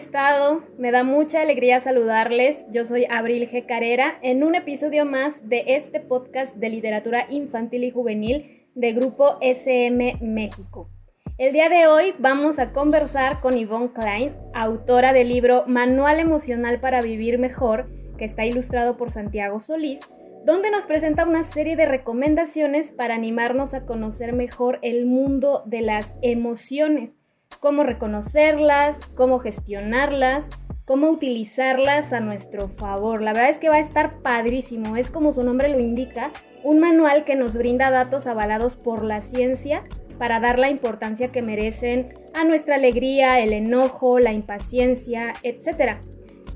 Estado? Me da mucha alegría saludarles. Yo soy Abril G. Carrera en un episodio más de este podcast de literatura infantil y juvenil de Grupo SM México. El día de hoy vamos a conversar con Yvonne Klein, autora del libro Manual Emocional para Vivir Mejor, que está ilustrado por Santiago Solís, donde nos presenta una serie de recomendaciones para animarnos a conocer mejor el mundo de las emociones cómo reconocerlas, cómo gestionarlas, cómo utilizarlas a nuestro favor. La verdad es que va a estar padrísimo, es como su nombre lo indica, un manual que nos brinda datos avalados por la ciencia para dar la importancia que merecen a nuestra alegría, el enojo, la impaciencia, etc.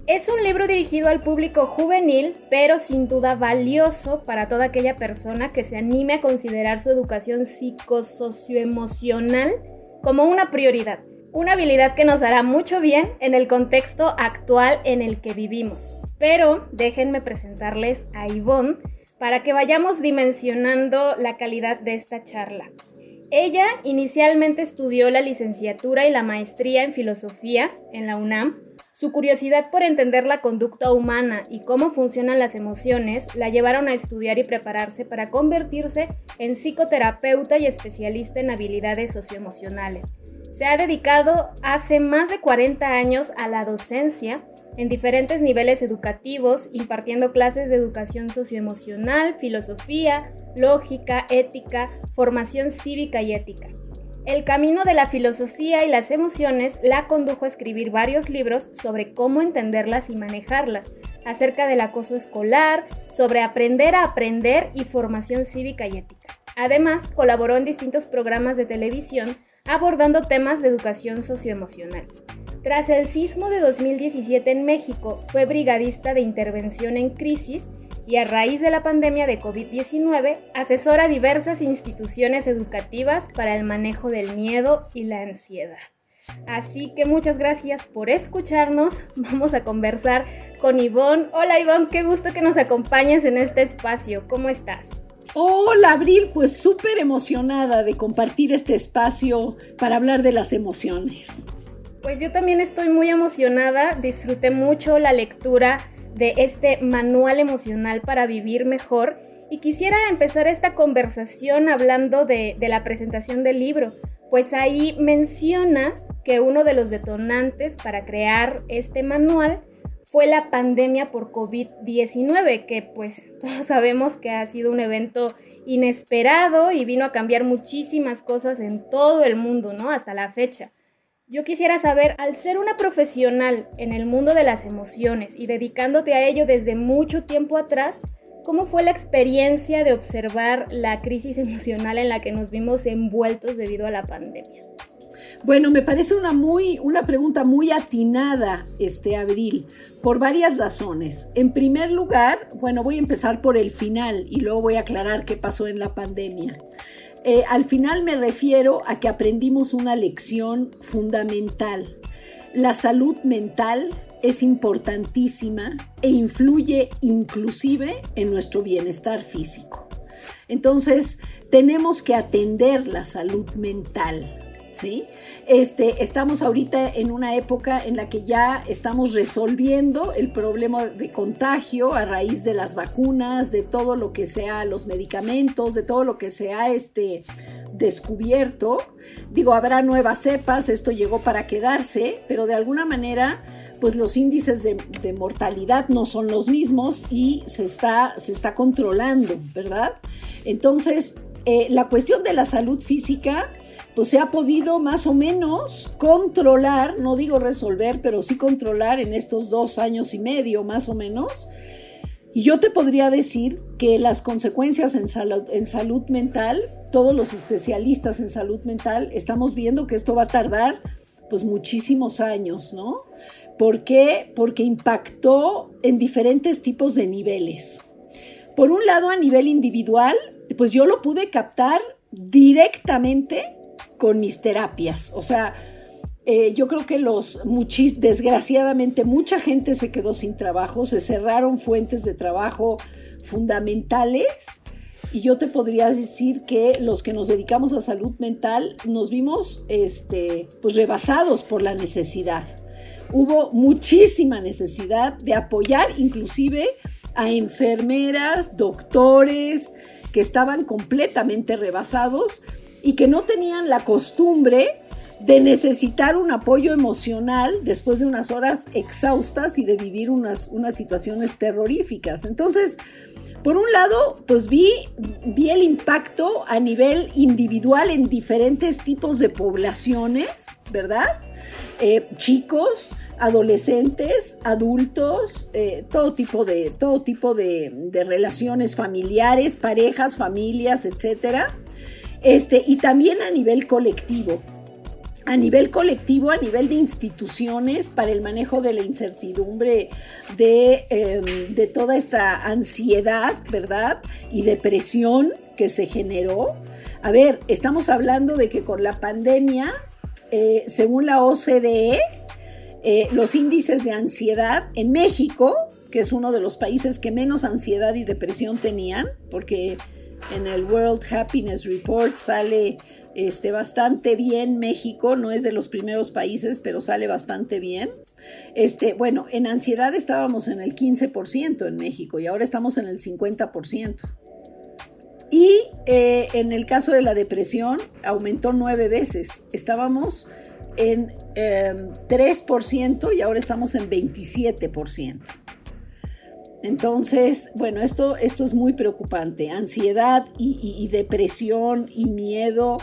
Es un libro dirigido al público juvenil, pero sin duda valioso para toda aquella persona que se anime a considerar su educación psicosocioemocional como una prioridad, una habilidad que nos hará mucho bien en el contexto actual en el que vivimos. Pero déjenme presentarles a Ivonne para que vayamos dimensionando la calidad de esta charla. Ella inicialmente estudió la licenciatura y la maestría en filosofía en la UNAM. Su curiosidad por entender la conducta humana y cómo funcionan las emociones la llevaron a estudiar y prepararse para convertirse en psicoterapeuta y especialista en habilidades socioemocionales. Se ha dedicado hace más de 40 años a la docencia en diferentes niveles educativos, impartiendo clases de educación socioemocional, filosofía, lógica, ética, formación cívica y ética. El camino de la filosofía y las emociones la condujo a escribir varios libros sobre cómo entenderlas y manejarlas, acerca del acoso escolar, sobre aprender a aprender y formación cívica y ética. Además, colaboró en distintos programas de televisión abordando temas de educación socioemocional. Tras el sismo de 2017 en México, fue brigadista de intervención en crisis y a raíz de la pandemia de COVID-19 asesora diversas instituciones educativas para el manejo del miedo y la ansiedad. Así que muchas gracias por escucharnos. Vamos a conversar con Ivonne. Hola Ivonne, qué gusto que nos acompañes en este espacio. ¿Cómo estás? Hola Abril, pues súper emocionada de compartir este espacio para hablar de las emociones. Pues yo también estoy muy emocionada, disfruté mucho la lectura de este manual emocional para vivir mejor y quisiera empezar esta conversación hablando de, de, la presentación del libro, pues ahí mencionas que uno de los detonantes para crear este manual fue la pandemia por COVID-19, que pues todos sabemos que ha sido un evento inesperado y vino a cambiar muchísimas cosas en todo el mundo, ¿no? Hasta la fecha. Yo quisiera saber, al ser una profesional en el mundo de las emociones y dedicándote a ello desde mucho tiempo atrás, ¿cómo fue la experiencia de observar la crisis emocional en la que nos vimos envueltos debido a la pandemia? Bueno, me parece una muy una pregunta muy atinada, este Abril, por varias razones. En primer lugar, bueno, voy a empezar por el final y luego voy a aclarar qué pasó en la pandemia. Eh, al final me refiero a que aprendimos una lección fundamental. La salud mental es importantísima e influye inclusive en nuestro bienestar físico. Entonces, tenemos que atender la salud mental. ¿Sí? Este, estamos ahorita en una época en la que ya estamos resolviendo el problema de contagio a raíz de las vacunas, de todo lo que sea los medicamentos, de todo lo que sea este descubierto. Digo, habrá nuevas cepas, esto llegó para quedarse, pero de alguna manera pues los índices de, mortalidad no son los mismos y se está, se está controlando, ¿verdad? Entonces, eh, la cuestión de la salud física pues se ha podido más o menos controlar, no digo resolver, pero sí controlar en estos dos años y medio más o menos. Y yo te podría decir que las consecuencias en salud, en salud mental, todos los especialistas en salud mental, estamos viendo que esto va a tardar pues muchísimos años, ¿no? ¿Por qué? Porque impactó en diferentes tipos de niveles. Por un lado, a nivel individual, pues yo lo pude captar directamente con mis terapias. O sea, eh, yo creo que los, desgraciadamente, mucha gente se quedó sin trabajo, se cerraron fuentes de trabajo fundamentales y yo te podría decir que los que nos dedicamos a salud mental nos vimos este, pues rebasados por la necesidad. Hubo muchísima necesidad de apoyar inclusive a enfermeras, doctores que estaban completamente rebasados y que no tenían la costumbre de necesitar un apoyo emocional después de unas horas exhaustas y de vivir unas, unas situaciones terroríficas. Entonces, por un lado, pues vi, vi el impacto a nivel individual en diferentes tipos de poblaciones, ¿verdad? Eh, chicos, adolescentes, adultos, eh, todo tipo, de, todo tipo de, de, relaciones familiares, parejas, familias, etcétera. Este, y también a nivel colectivo a nivel colectivo, a nivel de instituciones, para el manejo de la incertidumbre, de, em, de toda esta ansiedad, ¿verdad? Y depresión que se generó. A ver, estamos hablando de que con la pandemia, eh, según la OCDE, eh, los índices de ansiedad en México, que es uno de los países que menos ansiedad y depresión tenían, porque en el World Happiness Report sale este, bastante bien México, no es de los primeros países, pero sale bastante bien. Este, bueno, en ansiedad estábamos en el 15% en México y ahora estamos en el 50%. Y eh, en el caso de la depresión aumentó nueve veces. Estábamos en 3% em, y ahora estamos en 27%. Entonces, bueno, esto, esto es muy preocupante. Ansiedad y, depresión y miedo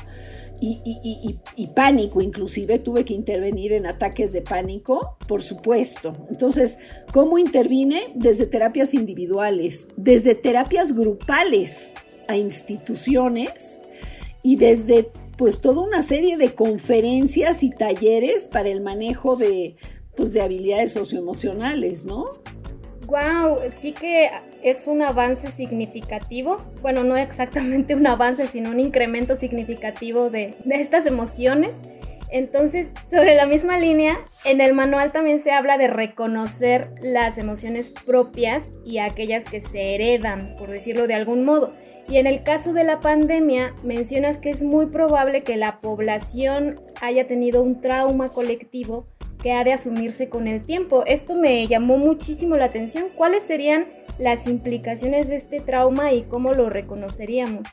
y, y, pánico, inclusive tuve que intervenir en ataques de pánico, por supuesto. Entonces, ¿cómo intervine? Desde terapias individuales, desde terapias grupales a instituciones y desde pues toda una serie de conferencias y talleres para el manejo de, pues, de habilidades socioemocionales, ¿no? Wow, sí que es un avance significativo. Bueno, no exactamente un avance, sino un incremento significativo de, estas emociones. Entonces, sobre la misma línea, en el manual también se habla de reconocer las emociones propias y aquellas que se heredan, por decirlo de algún modo. Y en el caso de la pandemia, mencionas que es muy probable que la población haya tenido un trauma colectivo que ha de asumirse con el tiempo. Esto me llamó muchísimo la atención. ¿Cuáles serían las implicaciones de este trauma y cómo lo reconoceríamos?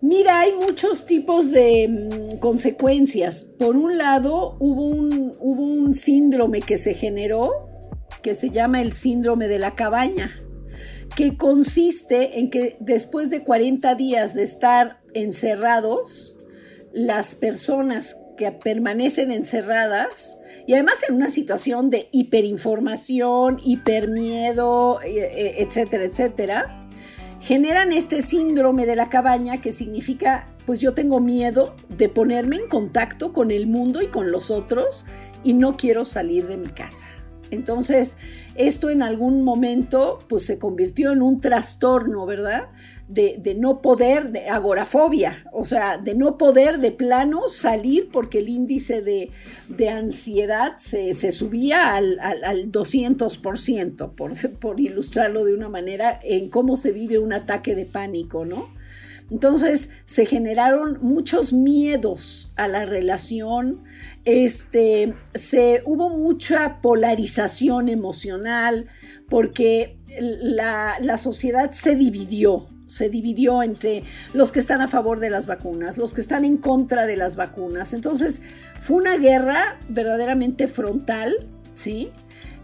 Mira, hay muchos tipos de mm, consecuencias. Por un lado, hubo un, hubo un síndrome que se generó, que se llama el síndrome de la cabaña, que consiste en que después de 40 días de estar encerrados, las personas que permanecen encerradas y además en una situación de hiperinformación, hipermiedo, eh, eh, etcétera, etcétera, generan este síndrome de la cabaña que significa, pues yo tengo miedo de ponerme en contacto con el mundo y con los otros y no quiero salir de mi casa. Entonces, esto en algún momento pues se convirtió en un trastorno, ¿verdad? De, no poder, de agorafobia, o sea, de no poder de plano salir porque el índice de, ansiedad se, subía al, al, 200%, por, por ilustrarlo de una manera, en cómo se vive un ataque de pánico, ¿no? Entonces se generaron muchos miedos a la relación, este, se, hubo mucha polarización emocional porque la, la sociedad se dividió, se dividió entre los que están a favor de las vacunas, los que están en contra de las vacunas. Entonces, fue una guerra verdaderamente frontal, ¿sí?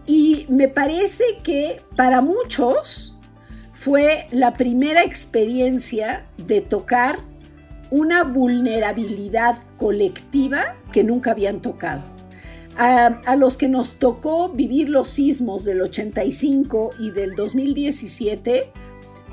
Y me parece que para muchos fue la primera experiencia de tocar una vulnerabilidad colectiva que nunca habían tocado. A, los que nos tocó vivir los sismos del 85 y del 2017,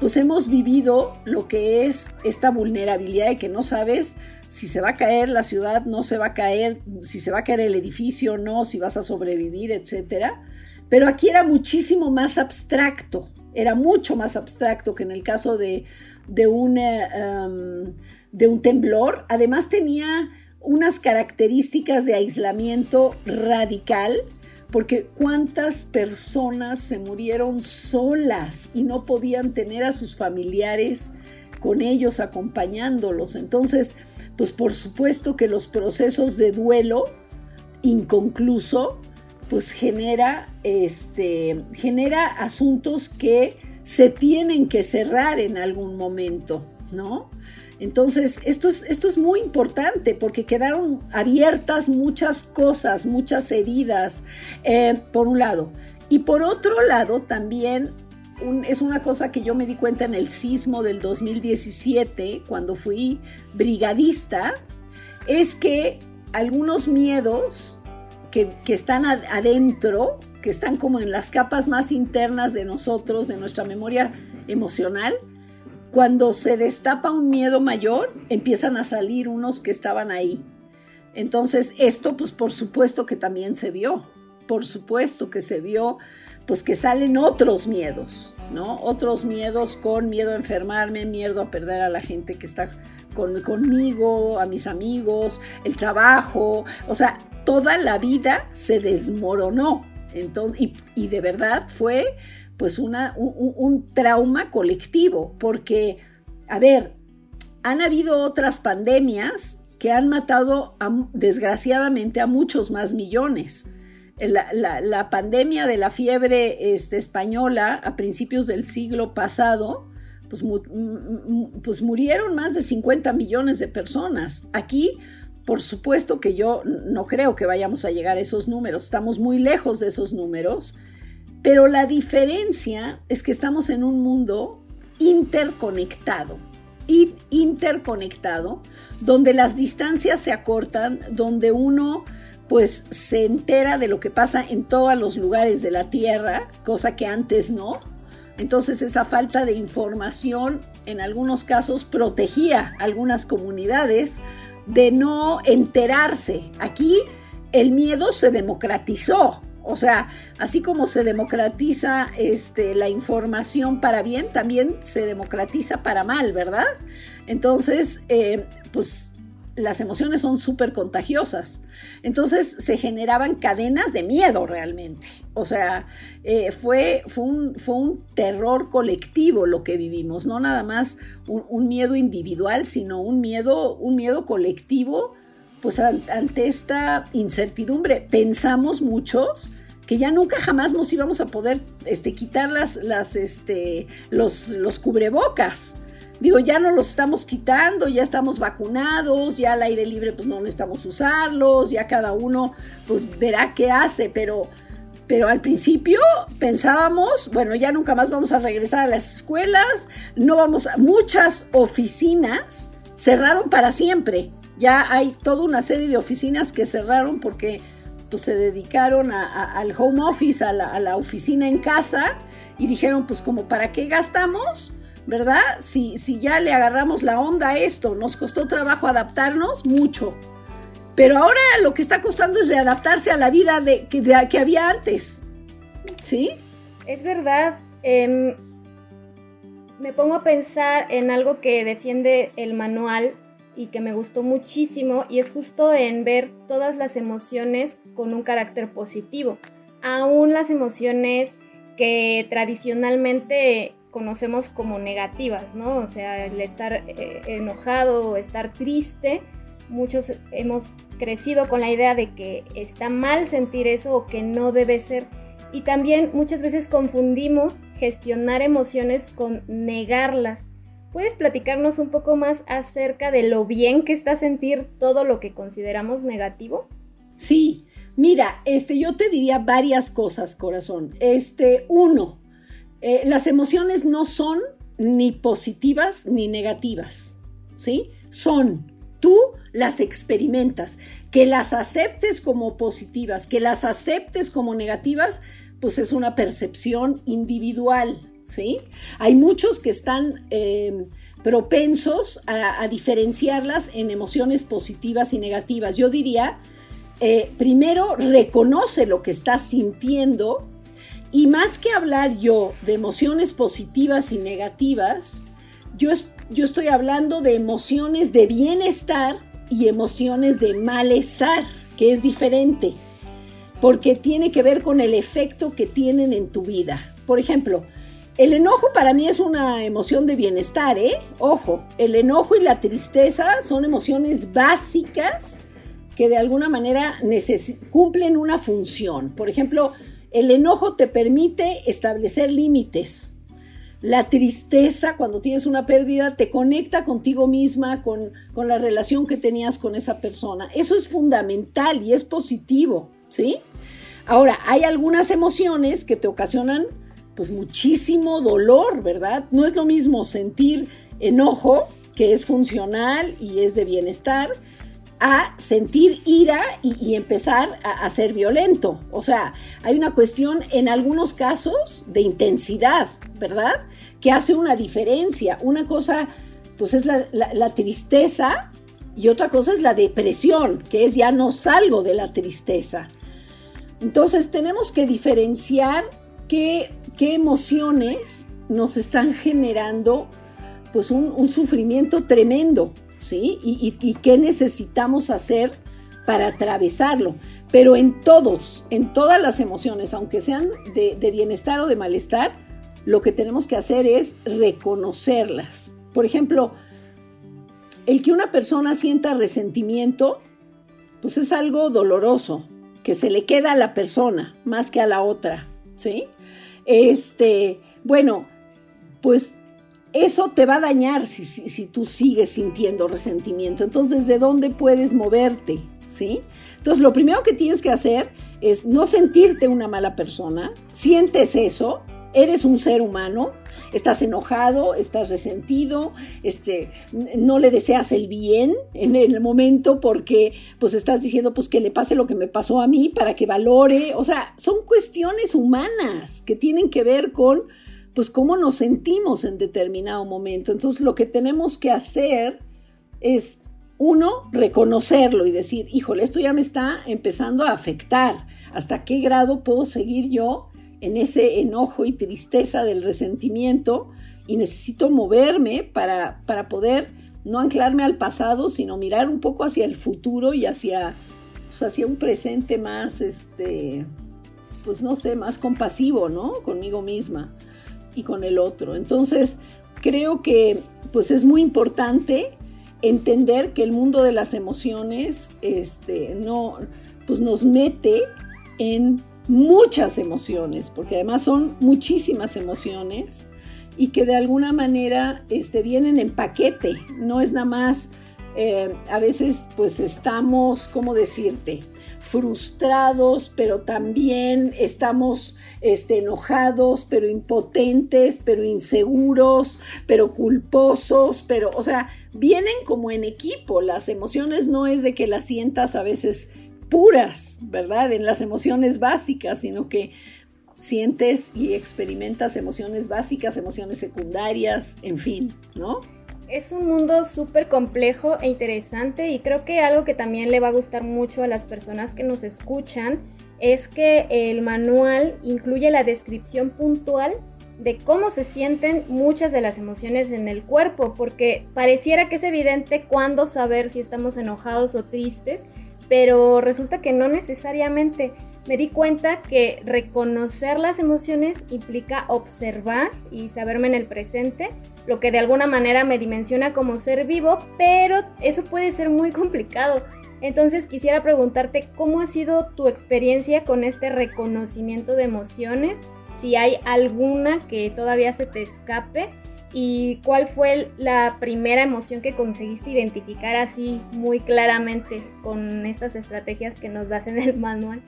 pues hemos vivido lo que es esta vulnerabilidad de que no sabes si se va a caer la ciudad, no se va a caer, si se va a caer el edificio, no, si vas a sobrevivir, etcétera. Pero aquí era muchísimo más abstracto, era mucho más abstracto que en el caso de, de, um, de un temblor. Además tenía unas características de aislamiento radical porque cuántas personas se murieron solas y no podían tener a sus familiares con ellos acompañándolos. Entonces, pues por supuesto que los procesos de duelo inconcluso, pues genera, este, genera asuntos que se tienen que cerrar en algún momento, ¿no? Entonces, esto es, esto es muy importante porque quedaron abiertas muchas cosas, muchas heridas, eh, por un lado. Y por otro lado, también es una cosa que yo me di cuenta en el sismo del 2017, cuando fui brigadista, es que algunos miedos que, están adentro, que están como en las capas más internas de nosotros, de nuestra memoria emocional, cuando se destapa un miedo mayor, empiezan a salir unos que estaban ahí. Entonces, esto, pues por supuesto que también se vio, por supuesto que se vio, pues que salen otros miedos, ¿no? Otros miedos con miedo a enfermarme, miedo a perder a la gente que está conmigo, a mis amigos, el trabajo, o sea, toda la vida se desmoronó. Entonces, y, y de verdad fue pues una, un, trauma colectivo, porque, a ver, han habido otras pandemias que han matado desgraciadamente a muchos más millones. La, pandemia de la fiebre este, española a principios del siglo pasado, pues, pues, murieron más de 50 millones de personas. Aquí, por supuesto que yo no creo que vayamos a llegar a esos números, estamos muy lejos de esos números, pero la diferencia es que estamos en un mundo interconectado, interconectado, donde las distancias se acortan, donde uno pues se entera de lo que pasa en todos los lugares de la Tierra, cosa que antes no. Entonces esa falta de información en algunos casos protegía a algunas comunidades de no enterarse. Aquí el miedo se democratizó, o sea, así como se democratiza este, la información para bien, también se democratiza para mal, ¿verdad? Entonces, eh, pues las emociones son súper contagiosas. Entonces se generaban cadenas de miedo realmente. O sea, eh, fue, fue, un, fue, un, terror colectivo lo que vivimos, no nada más un, un miedo individual, sino un miedo, un miedo colectivo pues ante esta incertidumbre pensamos muchos que ya nunca jamás nos íbamos a poder este, quitar las, las, este, los, los cubrebocas. Digo, ya no los estamos quitando, ya estamos vacunados, ya al aire libre pues no necesitamos usarlos, ya cada uno pues verá qué hace, pero, pero al principio pensábamos, bueno, ya nunca más vamos a regresar a las escuelas, no vamos a muchas oficinas cerraron para siempre. Ya hay toda una serie de oficinas que cerraron porque pues, se dedicaron al home office, a la, oficina en casa y dijeron, pues como para qué gastamos, ¿verdad? Si, si ya le agarramos la onda a esto, nos costó trabajo adaptarnos mucho. Pero ahora lo que está costando es readaptarse a la vida de, que, había antes. ¿Sí? Es verdad. Em, me pongo a pensar en algo que defiende el manual y que me gustó muchísimo y es justo en ver todas las emociones con un carácter positivo, aún las emociones que tradicionalmente conocemos como negativas, ¿no? O sea, el estar eh, enojado o estar triste, muchos hemos crecido con la idea de que está mal sentir eso o que no debe ser. Y también muchas veces confundimos gestionar emociones con negarlas. ¿Puedes platicarnos un poco más acerca de lo bien que está sentir todo lo que consideramos negativo? Sí, mira, este, yo te diría varias cosas, corazón. Este, uno, eh, las emociones no son ni positivas ni negativas, ¿sí? Son, tú las experimentas, que las aceptes como positivas, que las aceptes como negativas, pues es una percepción individual, ¿sí? Hay muchos que están em, propensos a, diferenciarlas en emociones positivas y negativas. Yo diría, eh, primero reconoce lo que estás sintiendo y más que hablar yo de emociones positivas y negativas, yo, yo estoy hablando de emociones de bienestar y emociones de malestar, que es diferente, porque tiene que ver con el efecto que tienen en tu vida. Por ejemplo, el enojo para mí es una emoción de bienestar, ¿eh? Ojo, el enojo y la tristeza son emociones básicas que de alguna manera cumplen una función. Por ejemplo, el enojo te permite establecer límites. La tristeza, cuando tienes una pérdida, te conecta contigo misma, con, con la relación que tenías con esa persona. Eso es fundamental y es positivo, ¿sí? Ahora, hay algunas emociones que te ocasionan pues muchísimo dolor, ¿verdad? No es lo mismo sentir enojo, que es funcional y es de bienestar, a sentir ira y, empezar a, ser violento. O sea, hay una cuestión en algunos casos de intensidad, ¿verdad? Que hace una diferencia. Una cosa, pues es la, la tristeza y otra cosa es la depresión, que es ya no salgo de la tristeza. Entonces tenemos que diferenciar qué, qué emociones nos están generando pues un, sufrimiento tremendo, ¿sí? Y, qué necesitamos hacer para atravesarlo. Pero en todos, en todas las emociones, aunque sean de, de bienestar o de malestar, lo que tenemos que hacer es reconocerlas. Por ejemplo, el que una persona sienta resentimiento, pues es algo doloroso, que se le queda a la persona más que a la otra, ¿sí? Este, bueno, pues eso te va a dañar si, si, tú sigues sintiendo resentimiento. Entonces, ¿de dónde puedes moverte? ¿Sí? Entonces, lo primero que tienes que hacer es no sentirte una mala persona. Sientes eso, eres un ser humano, estás enojado, estás resentido, este, no le deseas el bien en el momento porque pues estás diciendo pues que le pase lo que me pasó a mí para que valore, o sea, son cuestiones humanas que tienen que ver con pues cómo nos sentimos en determinado momento. Entonces lo que tenemos que hacer es uno, reconocerlo y decir, híjole, esto ya me está empezando a afectar. ¿Hasta qué grado puedo seguir yo en ese enojo y tristeza del resentimiento y necesito moverme para, para poder no anclarme al pasado, sino mirar un poco hacia el futuro y hacia, hacia un presente más, este, pues no sé, más compasivo, ¿no? Conmigo misma y con el otro. Entonces, creo que pues es muy importante entender que el mundo de las emociones, este, no, pues nos mete en muchas emociones, porque además son muchísimas emociones y que de alguna manera este, vienen en paquete, no es nada más, eh, a veces pues estamos, ¿cómo decirte? frustrados, pero también estamos este, enojados, pero impotentes, pero inseguros, pero culposos, pero, o sea, vienen como en equipo. Las emociones no es de que las sientas a veces puras, ¿verdad? En las emociones básicas, sino que sientes y experimentas emociones básicas, emociones secundarias, en fin, ¿no? Es un mundo súper complejo e interesante y creo que algo que también le va a gustar mucho a las personas que nos escuchan es que el manual incluye la descripción puntual de cómo se sienten muchas de las emociones en el cuerpo, porque pareciera que es evidente cuándo saber si estamos enojados o tristes, pero resulta que no necesariamente. Me di cuenta que reconocer las emociones implica observar y saberme en el presente, lo que de alguna manera me dimensiona como ser vivo, pero eso puede ser muy complicado. Entonces quisiera preguntarte cómo ha sido tu experiencia con este reconocimiento de emociones, si hay alguna que todavía se te escape ¿Y cuál fue la primera emoción que conseguiste identificar así muy claramente con estas estrategias que nos das en el manual?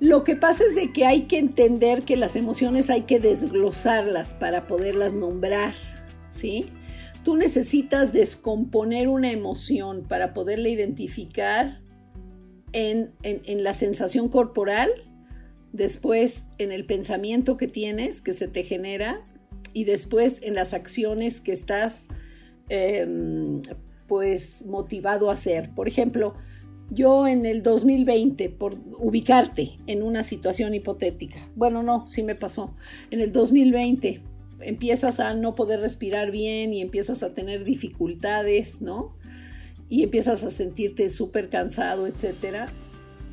Lo que pasa es de que hay que entender que las emociones hay que desglosarlas para poderlas nombrar, ¿sí? Tú necesitas descomponer una emoción para poderla identificar en, en la sensación corporal, después en el pensamiento que tienes, que se te genera, y después en las acciones que estás em, pues motivado a hacer. Por ejemplo, yo en el 2020, por ubicarte en una situación hipotética, bueno, no, sí me pasó, en el 2020 empiezas a no poder respirar bien y empiezas a tener dificultades, ¿no? Y empiezas a sentirte súper cansado, etcétera.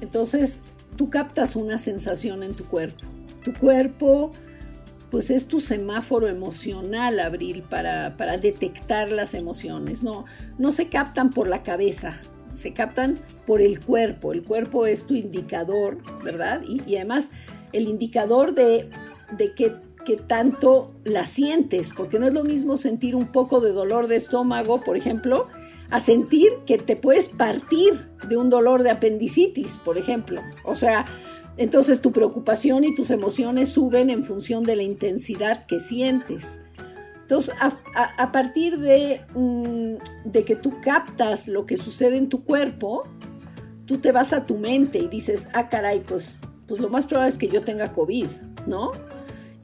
Entonces, tú captas una sensación en tu cuerpo. Tu cuerpo, pues es tu semáforo emocional, Abril, para, para detectar las emociones. No, no se captan por la cabeza, se captan por el cuerpo. El cuerpo es tu indicador, ¿verdad? Y, además el indicador de, de que, que, tanto la sientes, porque no es lo mismo sentir un poco de dolor de estómago, por ejemplo, a sentir que te puedes partir de un dolor de apendicitis, por ejemplo. O sea, entonces tu preocupación y tus emociones suben en función de la intensidad que sientes. Entonces, a, partir de, mm, de, que tú captas lo que sucede en tu cuerpo, tú te vas a tu mente y dices, ah, caray, pues, pues lo más probable es que yo tenga COVID, ¿no?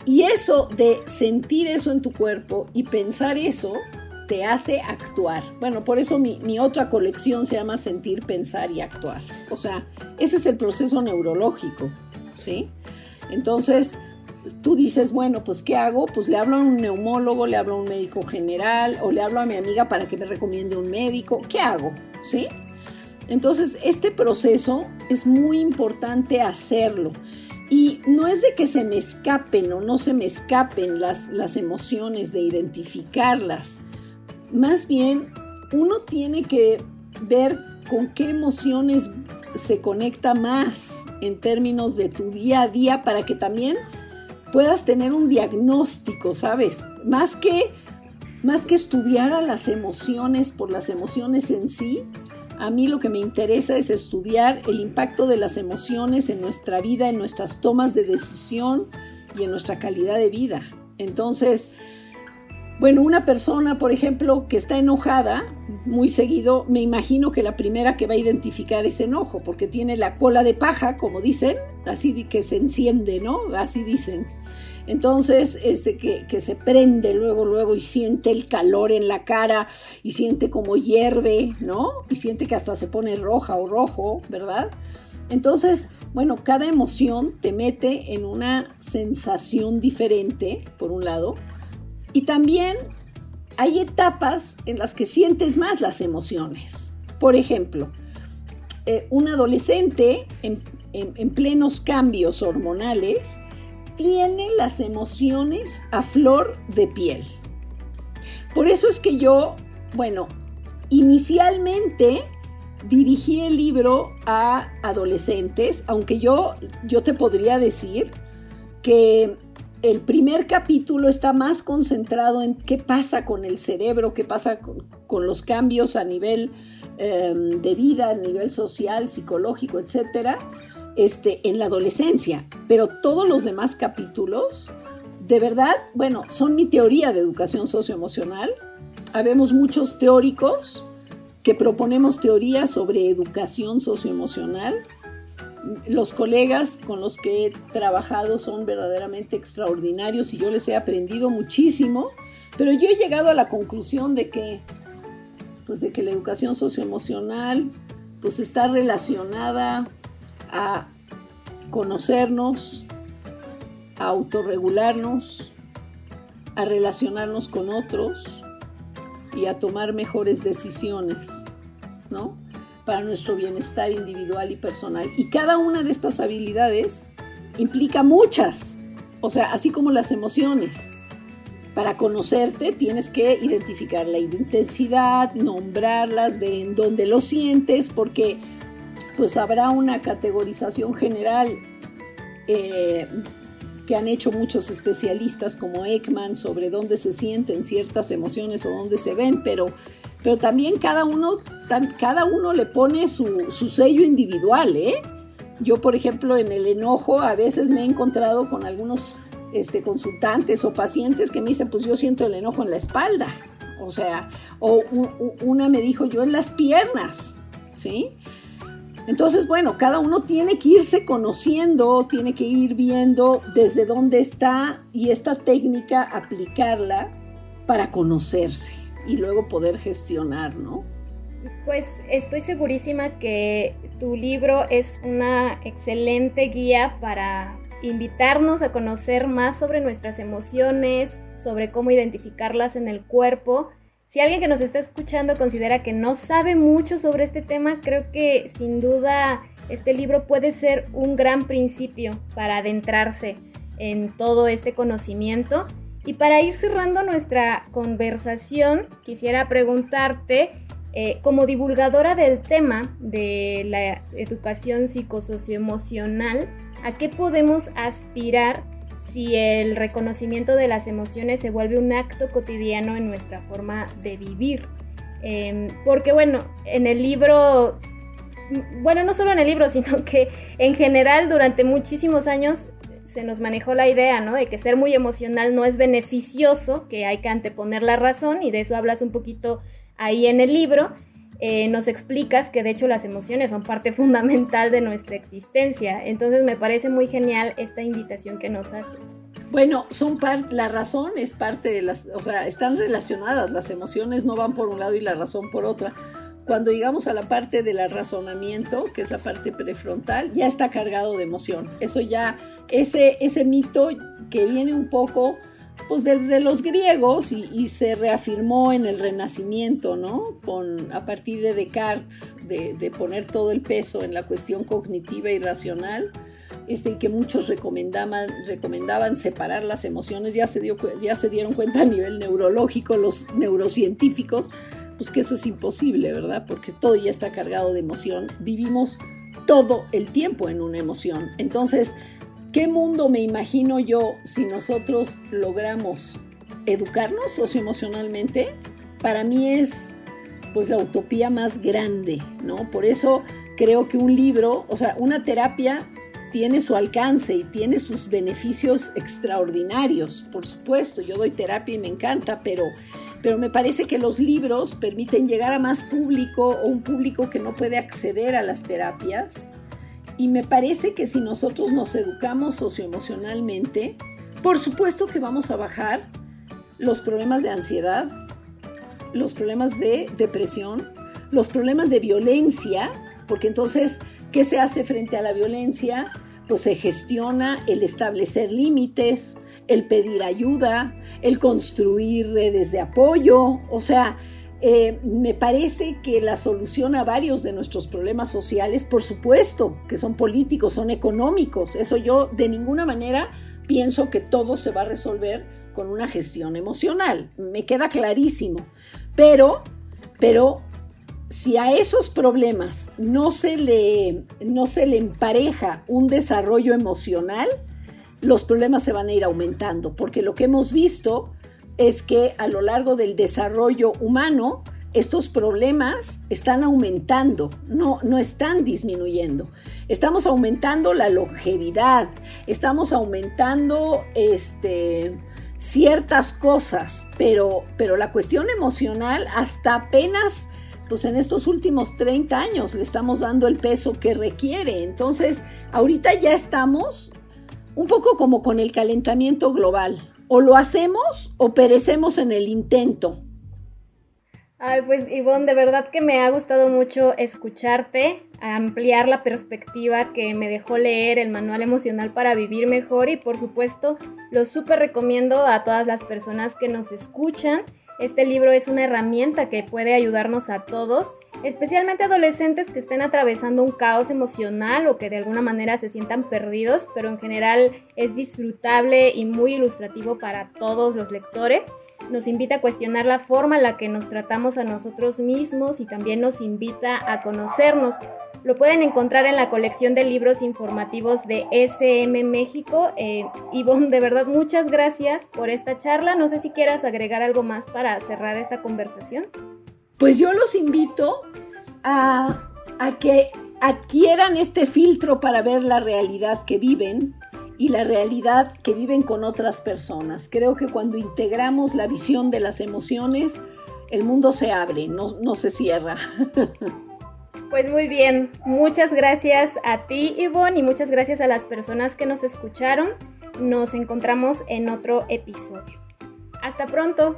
Y eso de sentir eso en tu cuerpo y pensar eso, te hace actuar. Bueno, por eso mi, otra colección se llama Sentir, Pensar y Actuar. O sea, ese es el proceso neurológico, ¿sí? Entonces, tú dices, bueno, pues ¿qué hago? Pues le hablo a un neumólogo, le hablo a un médico general o le hablo a mi amiga para que me recomiende un médico. ¿Qué hago? ¿Sí? Entonces, este proceso es muy importante hacerlo. Y no es de que se me escapen o no se me escapen las, las emociones, de identificarlas. Más bien, uno tiene que ver con qué emociones se conecta más en términos de tu día a día para que también puedas tener un diagnóstico, ¿sabes? Más que, más que estudiar a las emociones por las emociones en sí, a mí lo que me interesa es estudiar el impacto de las emociones en nuestra vida, en nuestras tomas de decisión y en nuestra calidad de vida. Entonces, bueno, una persona, por ejemplo, que está enojada muy seguido, me imagino que la primera que va a identificar es enojo, porque tiene la cola de paja, como dicen, así que se enciende, ¿no? Así dicen. Entonces, este, que, que, se prende luego, luego y siente el calor en la cara y siente como hierve, ¿no? Y siente que hasta se pone roja o rojo, ¿verdad? Entonces, bueno, cada emoción te mete en una sensación diferente, por un lado, y también hay etapas en las que sientes más las emociones. Por ejemplo, eh, un adolescente en, en plenos cambios hormonales tiene las emociones a flor de piel. Por eso es que yo, bueno, inicialmente dirigí el libro a adolescentes, aunque yo, yo te podría decir que el primer capítulo está más concentrado en qué pasa con el cerebro, qué pasa con, los cambios a nivel em, de vida, a nivel social, psicológico, etcétera, este, en la adolescencia. Pero todos los demás capítulos, de verdad, bueno, son mi teoría de educación socioemocional. Habemos muchos teóricos que proponemos teorías sobre educación socioemocional los colegas con los que he trabajado son verdaderamente extraordinarios y yo les he aprendido muchísimo, pero yo he llegado a la conclusión de que, pues de que la educación socioemocional pues está relacionada a conocernos, a autorregularnos, a relacionarnos con otros y a tomar mejores decisiones, ¿no? Para nuestro bienestar individual y personal. Y cada una de estas habilidades implica muchas, o sea, así como las emociones. Para conocerte tienes que identificar la intensidad, nombrarlas, ver en dónde lo sientes, porque pues habrá una categorización general eh, que han hecho muchos especialistas como Ekman sobre dónde se sienten ciertas emociones o dónde se ven, pero pero también cada uno, cada uno le pone su, sello individual, ¿eh? Yo, por ejemplo, en el enojo a veces me he encontrado con algunos este, consultantes o pacientes que me dicen, pues yo siento el enojo en la espalda, o sea, o una me dijo yo en las piernas, ¿sí? Entonces, bueno, cada uno tiene que irse conociendo, tiene que ir viendo desde dónde está y esta técnica aplicarla para conocerse y luego poder gestionar, ¿no? Pues estoy segurísima que tu libro es una excelente guía para invitarnos a conocer más sobre nuestras emociones, sobre cómo identificarlas en el cuerpo. Si alguien que nos está escuchando considera que no sabe mucho sobre este tema, creo que sin duda este libro puede ser un gran principio para adentrarse en todo este conocimiento. Y para ir cerrando nuestra conversación, quisiera preguntarte, eh, como divulgadora del tema de la educación psicosocioemocional, ¿a qué podemos aspirar si el reconocimiento de las emociones se vuelve un acto cotidiano en nuestra forma de vivir? Em, porque bueno, en el libro, bueno, no solo en el libro, sino que en general durante muchísimos años se nos manejó la idea, ¿no? De que ser muy emocional no es beneficioso, que hay que anteponer la razón, y de eso hablas un poquito ahí en el libro. Eh, nos explicas que de hecho las emociones son parte fundamental de nuestra existencia. Entonces me parece muy genial esta invitación que nos haces. Bueno, son parte, la razón es parte de las, o sea, están relacionadas, las emociones no van por un lado y la razón por otra. Cuando llegamos a la parte del razonamiento, que es la parte prefrontal, ya está cargado de emoción. Eso ya ese, ese mito que viene un poco pues desde los griegos y, se reafirmó en el Renacimiento, ¿no? Con, a partir de Descartes, de, poner todo el peso en la cuestión cognitiva y racional, este, que muchos recomendaban, recomendaban separar las emociones, ya se, dio, ya se dieron cuenta a nivel neurológico los neurocientíficos, pues que eso es imposible, ¿verdad? Porque todo ya está cargado de emoción, vivimos todo el tiempo en una emoción. Entonces, ¿Qué mundo me imagino yo si nosotros logramos educarnos socioemocionalmente? Para mí es pues la utopía más grande, ¿no? Por eso creo que un libro, o sea, una terapia tiene su alcance y tiene sus beneficios extraordinarios, por supuesto. Yo doy terapia y me encanta, pero, pero me parece que los libros permiten llegar a más público o un público que no puede acceder a las terapias y me parece que si nosotros nos educamos socioemocionalmente, por supuesto que vamos a bajar los problemas de ansiedad, los problemas de depresión, los problemas de violencia, porque entonces, ¿qué se hace frente a la violencia? Pues se gestiona el establecer límites, el pedir ayuda, el construir redes de apoyo, o sea, eh, me parece que la solución a varios de nuestros problemas sociales, por supuesto, que son políticos, son económicos, eso yo de ninguna manera pienso que todo se va a resolver con una gestión emocional, me queda clarísimo, pero, pero si a esos problemas no se le, no se le empareja un desarrollo emocional, los problemas se van a ir aumentando, porque lo que hemos visto es que a lo largo del desarrollo humano, estos problemas están aumentando, no, no están disminuyendo. Estamos aumentando la longevidad, estamos aumentando este, ciertas cosas, pero, pero la cuestión emocional hasta apenas, pues en estos últimos 30 años le estamos dando el peso que requiere. Entonces, ahorita ya estamos un poco como con el calentamiento global o lo hacemos o perecemos en el intento. Ay, pues Ivonne, de verdad que me ha gustado mucho escucharte, ampliar la perspectiva que me dejó leer el manual emocional para vivir mejor y por supuesto lo súper recomiendo a todas las personas que nos escuchan este libro es una herramienta que puede ayudarnos a todos, especialmente adolescentes que estén atravesando un caos emocional o que de alguna manera se sientan perdidos, pero en general es disfrutable y muy ilustrativo para todos los lectores. Nos invita a cuestionar la forma en la que nos tratamos a nosotros mismos y también nos invita a conocernos. Lo pueden encontrar en la colección de libros informativos de SM México. Eh, Ivonne, de verdad, muchas gracias por esta charla. No sé si quieras agregar algo más para cerrar esta conversación. Pues yo los invito a, a que adquieran este filtro para ver la realidad que viven y la realidad que viven con otras personas. Creo que cuando integramos la visión de las emociones, el mundo se abre, no, no se cierra. Pues muy bien, muchas gracias a ti Ivonne y muchas gracias a las personas que nos escucharon. Nos encontramos en otro episodio. Hasta pronto.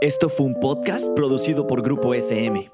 Esto fue un podcast producido por Grupo SM.